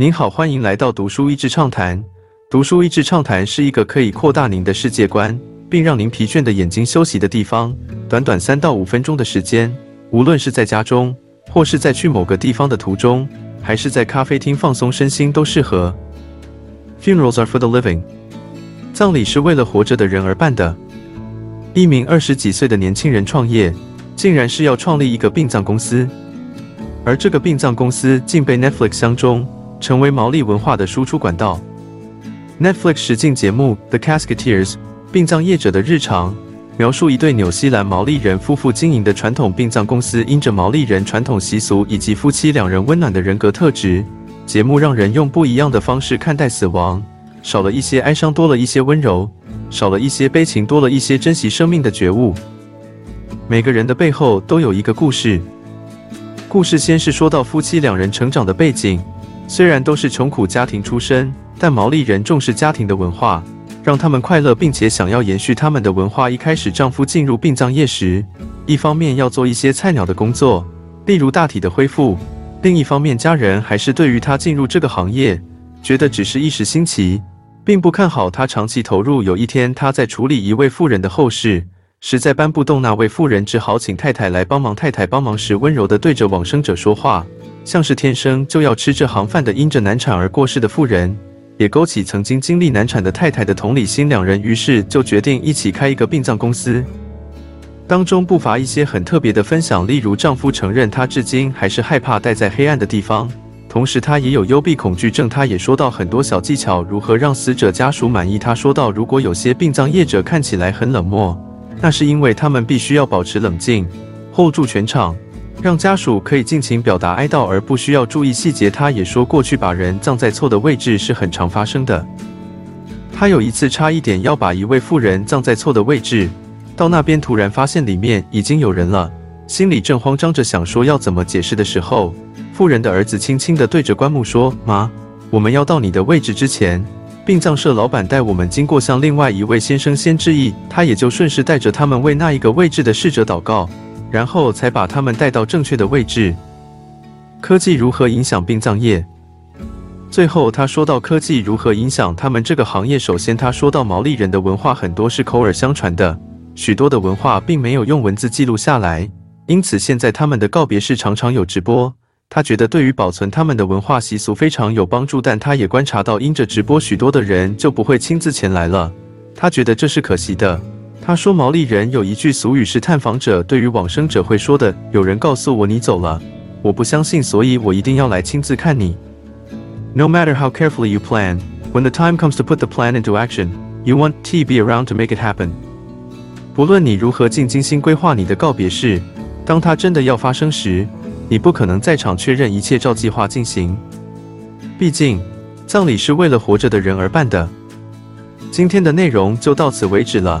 您好，欢迎来到读书益智畅谈。读书益智畅谈是一个可以扩大您的世界观，并让您疲倦的眼睛休息的地方。短短三到五分钟的时间，无论是在家中，或是在去某个地方的途中，还是在咖啡厅放松身心，都适合。Funerals are for the living。葬礼是为了活着的人而办的。一名二十几岁的年轻人创业，竟然是要创立一个殡葬公司，而这个殡葬公司竟被 Netflix 相中。成为毛利文化的输出管道。Netflix 实境节目《The Casketeers》殡葬业者的日常，描述一对纽西兰毛利人夫妇经营的传统殡葬公司，因着毛利人传统习俗以及夫妻两人温暖的人格特质，节目让人用不一样的方式看待死亡，少了一些哀伤，多了一些温柔；少了一些悲情，多了一些珍惜生命的觉悟。每个人的背后都有一个故事，故事先是说到夫妻两人成长的背景。虽然都是穷苦家庭出身，但毛利人重视家庭的文化，让他们快乐，并且想要延续他们的文化。一开始，丈夫进入殡葬业时，一方面要做一些菜鸟的工作，例如大体的恢复；另一方面，家人还是对于他进入这个行业，觉得只是一时兴起，并不看好他长期投入。有一天，他在处理一位妇人的后事，实在搬不动那位妇人，只好请太太来帮忙。太太帮忙时，温柔地对着往生者说话。像是天生就要吃这行饭的，因着难产而过世的妇人，也勾起曾经经历难产的太太的同理心。两人于是就决定一起开一个殡葬公司。当中不乏一些很特别的分享，例如丈夫承认他至今还是害怕待在黑暗的地方，同时他也有幽闭恐惧症。他也说到很多小技巧，如何让死者家属满意。他说到，如果有些殡葬业者看起来很冷漠，那是因为他们必须要保持冷静，hold 住全场。让家属可以尽情表达哀悼，而不需要注意细节。他也说，过去把人葬在错的位置是很常发生的。他有一次差一点要把一位妇人葬在错的位置，到那边突然发现里面已经有人了，心里正慌张着想说要怎么解释的时候，妇人的儿子轻轻地对着棺木说：“妈，我们要到你的位置之前，殡葬社老板带我们经过，向另外一位先生先致意。他也就顺势带着他们为那一个位置的逝者祷告。”然后才把他们带到正确的位置。科技如何影响殡葬业？最后他说到科技如何影响他们这个行业。首先他说到毛利人的文化很多是口耳相传的，许多的文化并没有用文字记录下来，因此现在他们的告别式常常有直播。他觉得对于保存他们的文化习俗非常有帮助，但他也观察到因着直播，许多的人就不会亲自前来了。他觉得这是可惜的。他说：“毛利人有一句俗语是探访者对于往生者会说的：‘有人告诉我你走了，我不相信，所以我一定要来亲自看你。’No matter how carefully you plan, when the time comes to put the plan into action, you want to be around to make it happen。不论你如何尽精心规划你的告别式，当它真的要发生时，你不可能在场确认一切照计划进行。毕竟，葬礼是为了活着的人而办的。今天的内容就到此为止了。”